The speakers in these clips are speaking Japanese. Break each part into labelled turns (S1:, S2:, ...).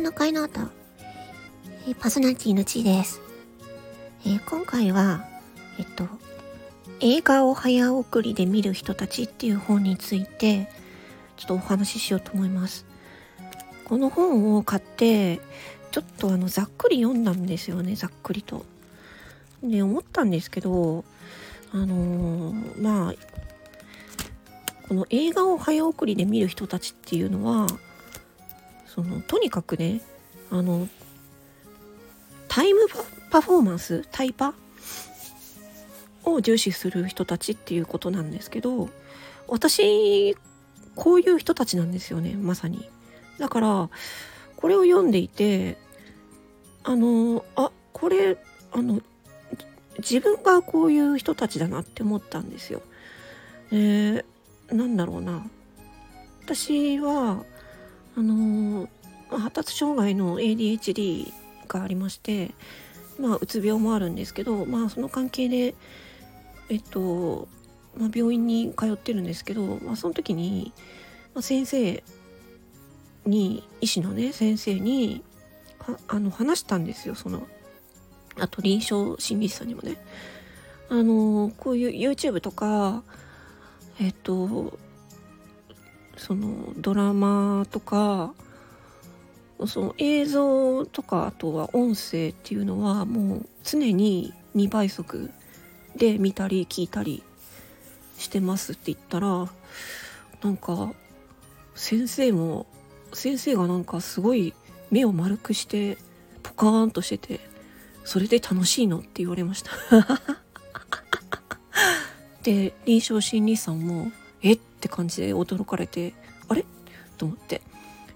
S1: の会の後、え、パーソナリティのちです。えー、今回は、えっと、映画を早送りで見る人たちっていう本について、ちょっとお話ししようと思います。この本を買って、ちょっとあの、ざっくり読んだんですよね、ざっくりと。で、思ったんですけど、あのー、まあ、この映画を早送りで見る人たちっていうのは、そのとにかくねあのタイムパフォーマンスタイパ？を重視する人たちっていうことなんですけど私こういう人たちなんですよねまさに。だからこれを読んでいてあのあこれあの自分がこういう人たちだなって思ったんですよ。えー、なんだろうな。私はあの発達障害の ADHD がありましてまあうつ病もあるんですけどまあその関係でえっと、まあ、病院に通ってるんですけど、まあ、その時に、まあ、先生に医師のね先生にあの話したんですよそのあと臨床心理士さんにもね。あのこういう YouTube とかえっとそのドラマとかその映像とかあとは音声っていうのはもう常に2倍速で見たり聞いたりしてますって言ったらなんか先生も先生がなんかすごい目を丸くしてポカーンとしててそれで楽しいのって言われました。で臨床心理士さんもって感じで驚かれてあれ？と思って。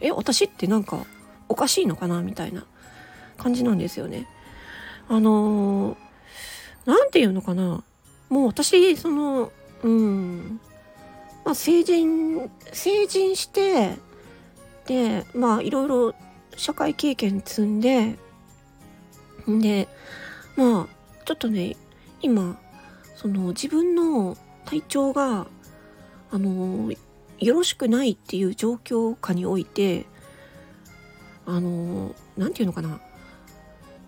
S1: え私ってなんかおかしいのかなみたいな感じなんですよね。あの何て言うのかな。もう私そのうん。まあ成人成人してでまあいろいろ社会経験積んでんでまあちょっとね今その自分の体調があのよろしくないっていう状況下においてあの何て言うのかな。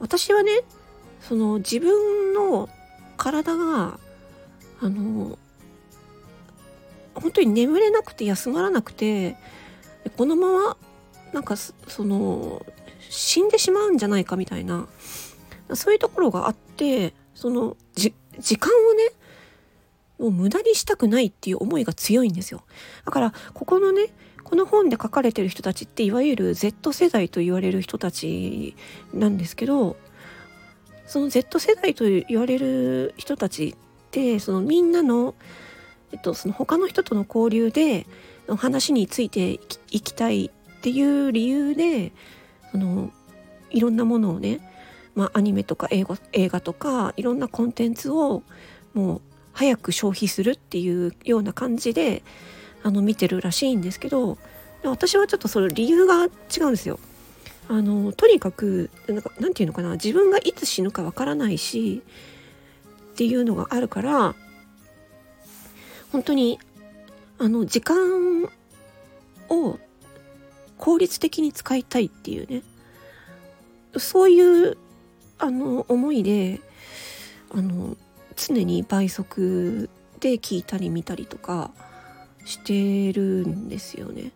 S1: 私はねその自分の体があの本当に眠れなくて休まらなくてこのままなんかその死んでしまうんじゃないかみたいなそういうところがあってその時間をねもう無駄にしたくないっていう思いが強いんですよ。だからここのねこの本で書かれてる人たちっていわゆる Z 世代と言われる人たちなんですけどその Z 世代と言われる人たちってそのみんなの,、えっと、その他の人との交流で話についていきたいっていう理由でそのいろんなものをね、まあ、アニメとか映画映画とかいろんなコンテンツをもう早く消費するっていうような感じであの見てるらしいんですけど私はちょっとその理由が違うんですよ。あのとにかくなんかなんていうのかな自分がいつ死ぬかわからないしっていうのがあるから本当にあの時間を効率的に使いたいっていうねそういうあの思いであの常に倍速で聞いたり見たりとかしてるんですよね。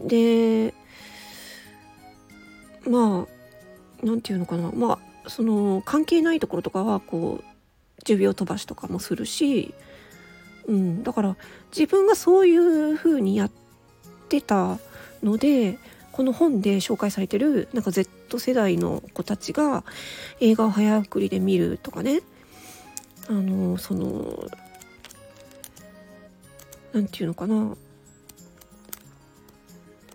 S1: でまあ何て言うのかな。まあその関係ないところとかはこう10秒飛ばしとかもするし、うん、だから自分がそういう風にやってたのでこの本で紹介されてるなんか Z 世代の子たちが映画を早送りで見るとかね。あのその何て言うのかな。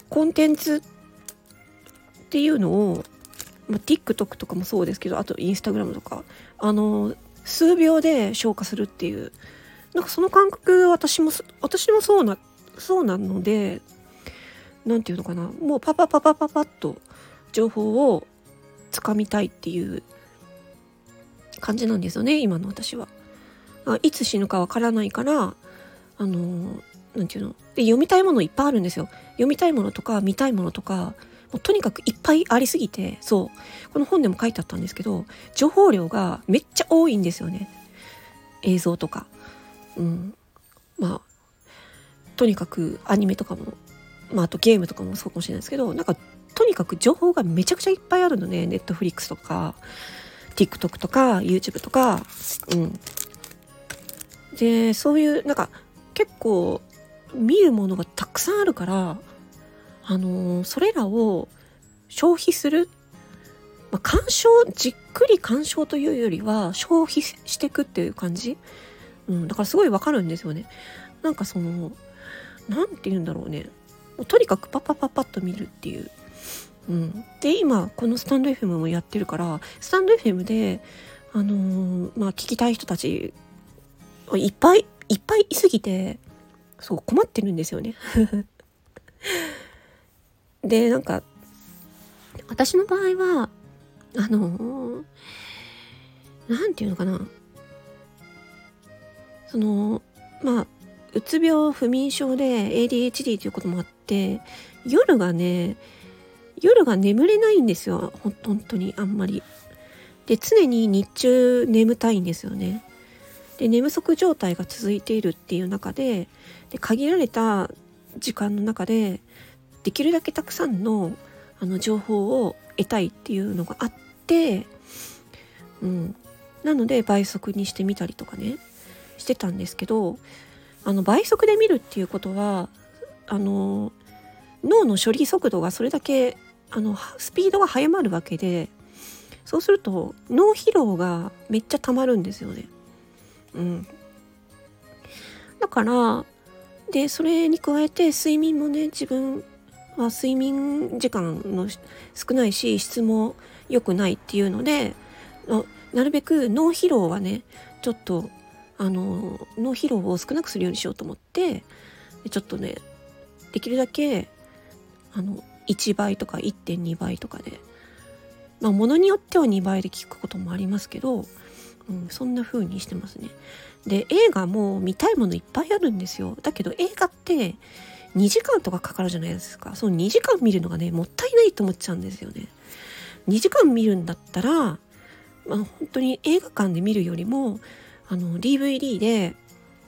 S1: コンテンツっていうのを、まあ、TikTok とかもそうですけどあと Instagram とかあの数秒で消化するっていうなんかその感覚私も私もそうなそうなので何て言うのかな。もうパパパパパパッと情報をつかみたいっていう感じなんですよね今の私は。あいつ死ぬかわからないからあの何て言うので読みたいものいっぱいあるんですよ。読みたいものとか見たいものとかもうとにかくいっぱいありすぎてそうこの本でも書いてあったんですけど情報量がめっちゃ多いんですよね映像とか。うん、まあとにかくアニメとかも、まあ、あとゲームとかもそうかもしれないですけどなんかとにかく情報がめちゃくちゃいっぱいあるので、ネットフリックスとか TikTok とか YouTube とか、うん、でそういうなんか結構見るものがたくさんあるからあのー、それらを消費する、まあ、鑑賞じっくり鑑賞というよりは消費していくっていう感じ、うん、だからすごいわかるんですよね。なんかその何て言うんだろうね。とにかくパパパパッと見るっていう、うん、で今このスタンド FM もやってるからスタンド FM であのー、まあ聞きたい人たちいっぱいいっぱいいすぎてそう困ってるんですよね。でなんか私の場合はあの何て言うのかな。そのまあうつ病不眠症で ADHD ということもあって夜がね夜が眠れないんですよ本当にあんまり。で常に日中眠たいんですよね。で寝不足状態が続いているっていう中でで限られた時間の中でできるだけたくさんのあの情報を得たいっていうのがあって、うん、なので倍速にしてみたりとかねしてたんですけどあの倍速で見るっていうことはあの脳の処理速度がそれだけあのスピードが速まるわけでそうすると脳疲労がめっちゃ溜まるんですよね。うん、だからでそれに加えて睡眠もね自分は睡眠時間の少ないし質も良くないっていうのでなるべく脳疲労はねちょっとあの脳疲労を少なくするようにしようと思ってちょっとねできるだけあの1倍とか1.2倍とかでまあものによっては2倍で聞くこともありますけど、うん、そんな風にしてますね。で映画も見たいものいっぱいあるんですよ。だけど映画って2時間とかかかるじゃないですか。その2時間見るのがねもったいないと思っちゃうんですよね。2時間見るんだったら、まあ、本当に映画館で見るよりもあの DVD で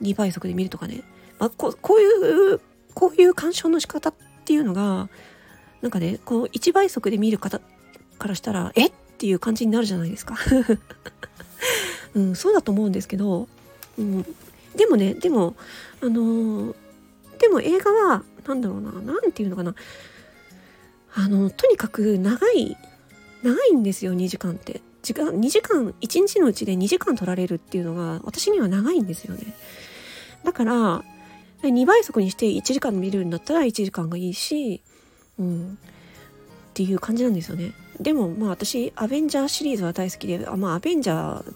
S1: 2倍速で見るとかね、まあ、こういうこういう鑑賞の仕方っていうのがなんかねこう1倍速で見る方からしたらえ？っていう感じになるじゃないですか、うん、そうだと思うんですけど、うん、でもねでもあのー、でも映画は何だろうな何て言うのかな。あのとにかく長い長いんですよ2時間って。時間2時間1日のうちで2時間取られるっていうのが私には長いんですよね。だから2倍速にして1時間見るんだったら1時間がいいし、うん、っていう感じなんですよね。でもまあ私アベンジャーシリーズは大好きであまあアベンジャー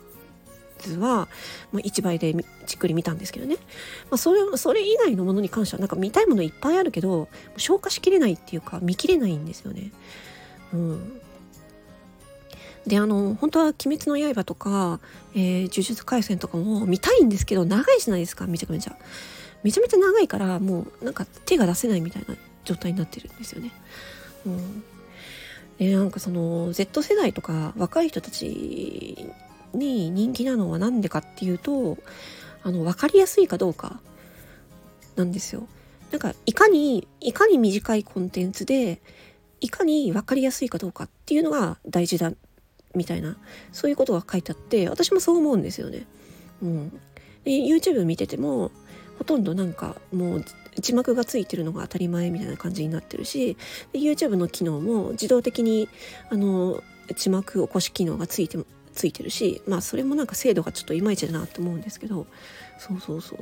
S1: ズは、まあ、1倍でじっくり見たんですけどね、まあ、それそれ以外のものに関してはなんか見たいものいっぱいあるけど消化しきれないっていうか見きれないんですよね。うん、であの本当は「鬼滅の刃」とか、えー、呪術廻戦とかも見たいんですけど長いじゃないですかめちゃめちゃ。めちゃめちゃ長いからもうなんか手が出せないみたいな。状態になってるんですよね。うん、でなんかその Z 世代とか若い人たちに人気なのは何でかっていうとあの分かりやすいかどうかなんですよ。なんかいかにいかに短いコンテンツでいかに分かりやすいかどうかっていうのが大事だみたいなそういうことが書いてあって私もそう思うんですよね。うん、で YouTube 見ててもほとんどなんかもう字幕がついてるのが当たり前みたいな感じになってるし YouTube の機能も自動的にあの字幕起こし機能がついてついてるしまあそれもなんか精度がちょっといまいちだなと思うんですけどそうそうそう。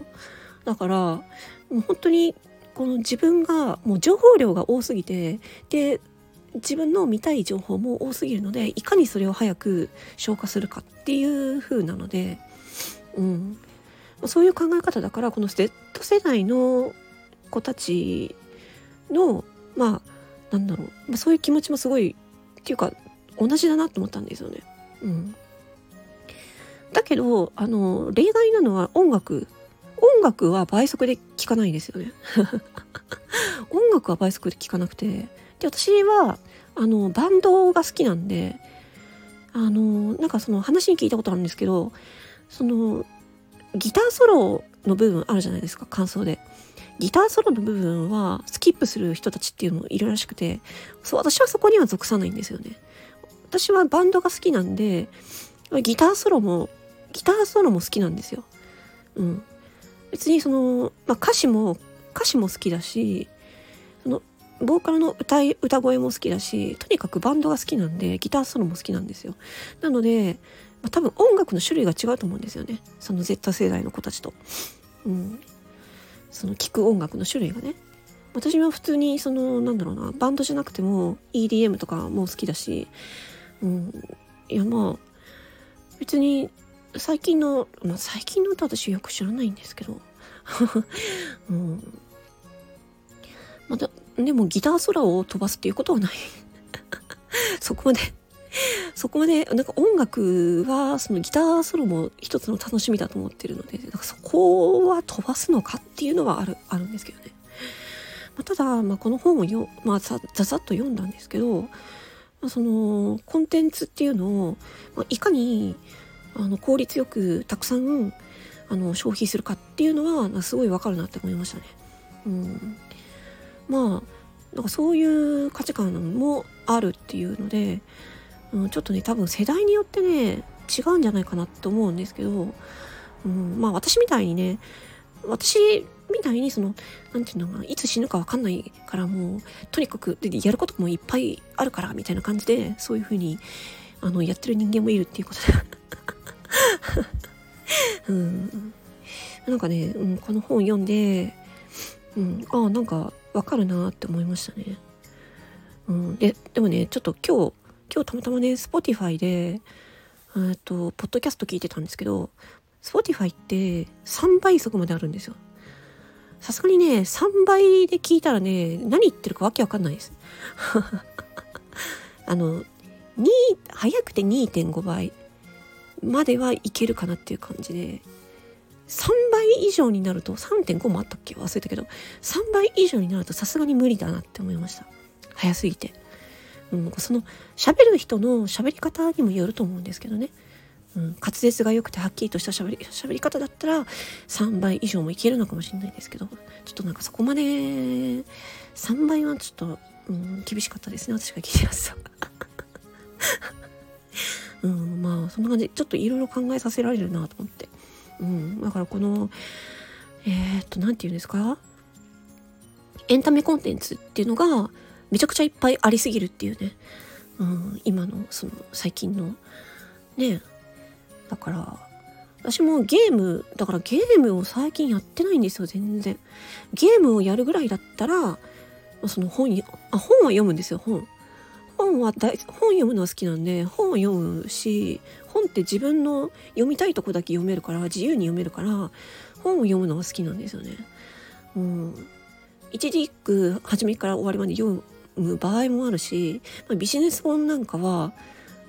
S1: だからもう本当にこの自分がもう情報量が多すぎてで自分の見たい情報も多すぎるのでいかにそれを早く消化するかっていう風なので、うん、そういう考え方だからこの Z 世代の子たちのまあなんだろう、まあ、そういう気持ちもすごいっていうか同じだなと思ったんですよね。うん、だけどあの例外なのは音楽。音楽は倍速で聴かないですよね。音楽は倍速で聴かなくて。で私はあのバンドが好きなんであのなんかその話に聞いたことあるんですけどそのギターソロの部分あるじゃないですか感想で。ギターソロの部分はスキップする人たちっていうのもいるらしくてそう私はそこには属さないんですよね。私はバンドが好きなんでギターソロもギターソロも好きなんですよ。うん。別にその、まあ、歌詞も歌詞も好きだしそのボーカルの歌い歌声も好きだしとにかくバンドが好きなんでギターソロも好きなんですよ。なので、まあ、多分音楽の種類が違うと思うんですよね。その Z 世代の子たちと。うん、その聴く音楽の種類がね。私は普通にそのなんだろうなバンドじゃなくても EDM とかも好きだし、うん、いやまあ別に最近の、まあ、最近の歌私よく知らないんですけど、うん、またでもギター空を飛ばすっていうことはない。そこまで そこまで、なんか音楽は、そのギターソロも一つの楽しみだと思ってるので、なんかそこは飛ばすのかっていうのはある、あるんですけどね。まあ、ただ、まあ、この本をよ、まあ、ざざっと読んだんですけど、まあ、その、コンテンツっていうのを、まあ、いかに、あの、効率よくたくさん、あの、消費するかっていうのは、すごいわかるなって思いましたね。うん。まあ、なんかそういう価値観もあるっていうので、うん、ちょっとね多分世代によってね違うんじゃないかなって思うんですけど、うん、まあ私みたいにね私みたいにその何て言うのかないつ死ぬか分かんないからもうとにかくでやることもいっぱいあるからみたいな感じでそういう風にあにやってる人間もいるっていうことで うん、なんかね、うん、この本読んで、うん、ああなんかわかるなって思いましたね。うん、ででもねちょっと今日今日たまたまね Spotify でえっとポッドキャスト聞いてたんですけど Spotify って3倍速まであるんですよ。さすがにね3倍で聞いたらね何言ってるかわけわかんないです。あの2早くて2.5倍まではいけるかなっていう感じで3倍以上になると3.5もあったっけ？忘れたけど3倍以上になるとさすがに無理だなって思いました。早すぎて。うん、その喋る人の喋り方にもよると思うんですけどね、うん、滑舌が良くてはっきりとした喋り喋り方だったら3倍以上もいけるのかもしれないですけどちょっとなんかそこまで3倍はちょっと、うん、厳しかったですね私が聞いてます うん、まあそんな感じ。ちょっといろいろ考えさせられるなと思って、うん、だからこのえー、っと何て言うんですか？エンタメコンテンツっていうのがめちゃくちゃいっぱいありすぎるっていうね、うん、今のその最近の。ねだから私もゲームだからゲームを最近やってないんですよ全然。ゲームをやるぐらいだったらその本あ本は読むんですよ本。本は大本読むのは好きなんで本は読むし本って自分の読みたいとこだけ読めるから自由に読めるから本を読むのは好きなんですよね。うん、一字一句初めから終わりまで読む場合もあるし、まあ、ビジネス本なんかは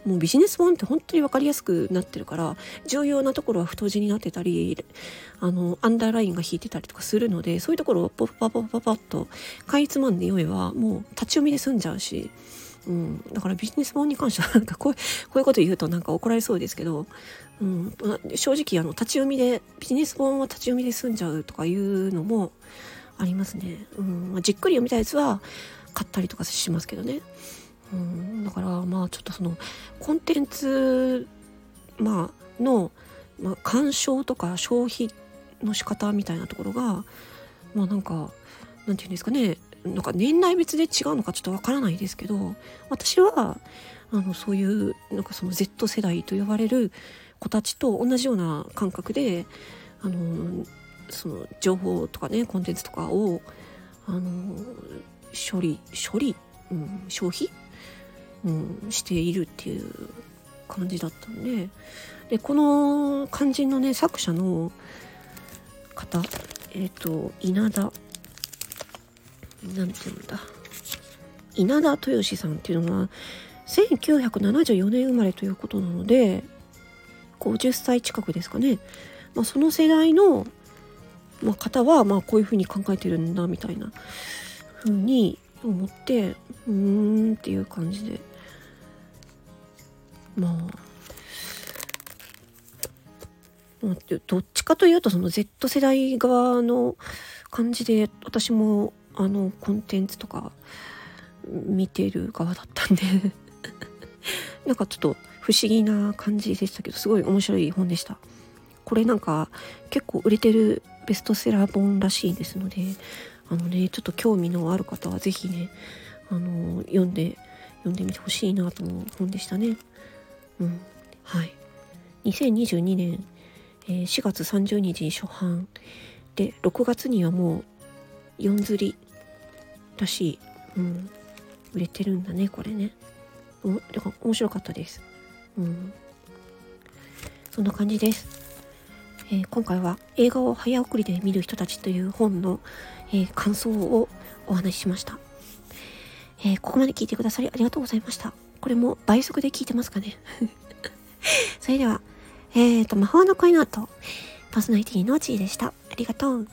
S1: もうビジネス本って本当に分かりやすくなってるから重要なところは太字になってたりあのアンダーラインが引いてたりとかするのでそういうところをポッパポッパパッとかいつまんで読めばもう立ち読みで済んじゃうし、うん、だからビジネス本に関してはなんかこうこういうこと言うとなんか怒られそうですけど、うん、正直あの立ち読みでビジネス本は立ち読みで済んじゃうとかいうのもありますね。うんまあ、じっくり読みたいやつは買ったりとかしますけどね。うん、だからまあちょっとそのコンテンツ、まあの、まあ、鑑賞とか消費の仕方みたいなところがまあなんかなんていうんですかねなんか年代別で違うのかちょっとわからないですけど私はあのそういうなんかその Z 世代と呼ばれる子たちと同じような感覚であのその情報とかねコンテンツとかをあの処理処理、うん、消費、うん、しているっていう感じだったんで。でこの肝心のね作者の方えっ、ー、と稲田なんていうんだ？稲田豊志さんっていうのは1974年生まれということなので50歳近くですかね、まあ、その世代の、まあ、方はまあこういうふうに考えてるんだみたいなに、思ってうーんっていう感じで。まあ。どっちかというとその Z 世代側の感じで私もあのコンテンツとか見てる側だったんで。なんかちょっと不思議な感じでしたけどすごい面白い本でした。これなんか結構売れてるベストセラー本らしいですのであのねちょっと興味のある方は是非ねあの読んで読んでみてほしいなと思う本でしたね。うん。はい。2022年、え、4月30日初版で6月にはもう4釣りらしい、うん、売れてるんだねこれね。おだか面白かったです。うん。そんな感じです、えー、今回は映画を早送りで見る人たちという本の、えー、感想をお話ししました、えー、ここまで聞いてくださりありがとうございました。これも倍速で聞いてますかね。それではえっと魔法の恋の後パーソナリティのちーでした。ありがとう。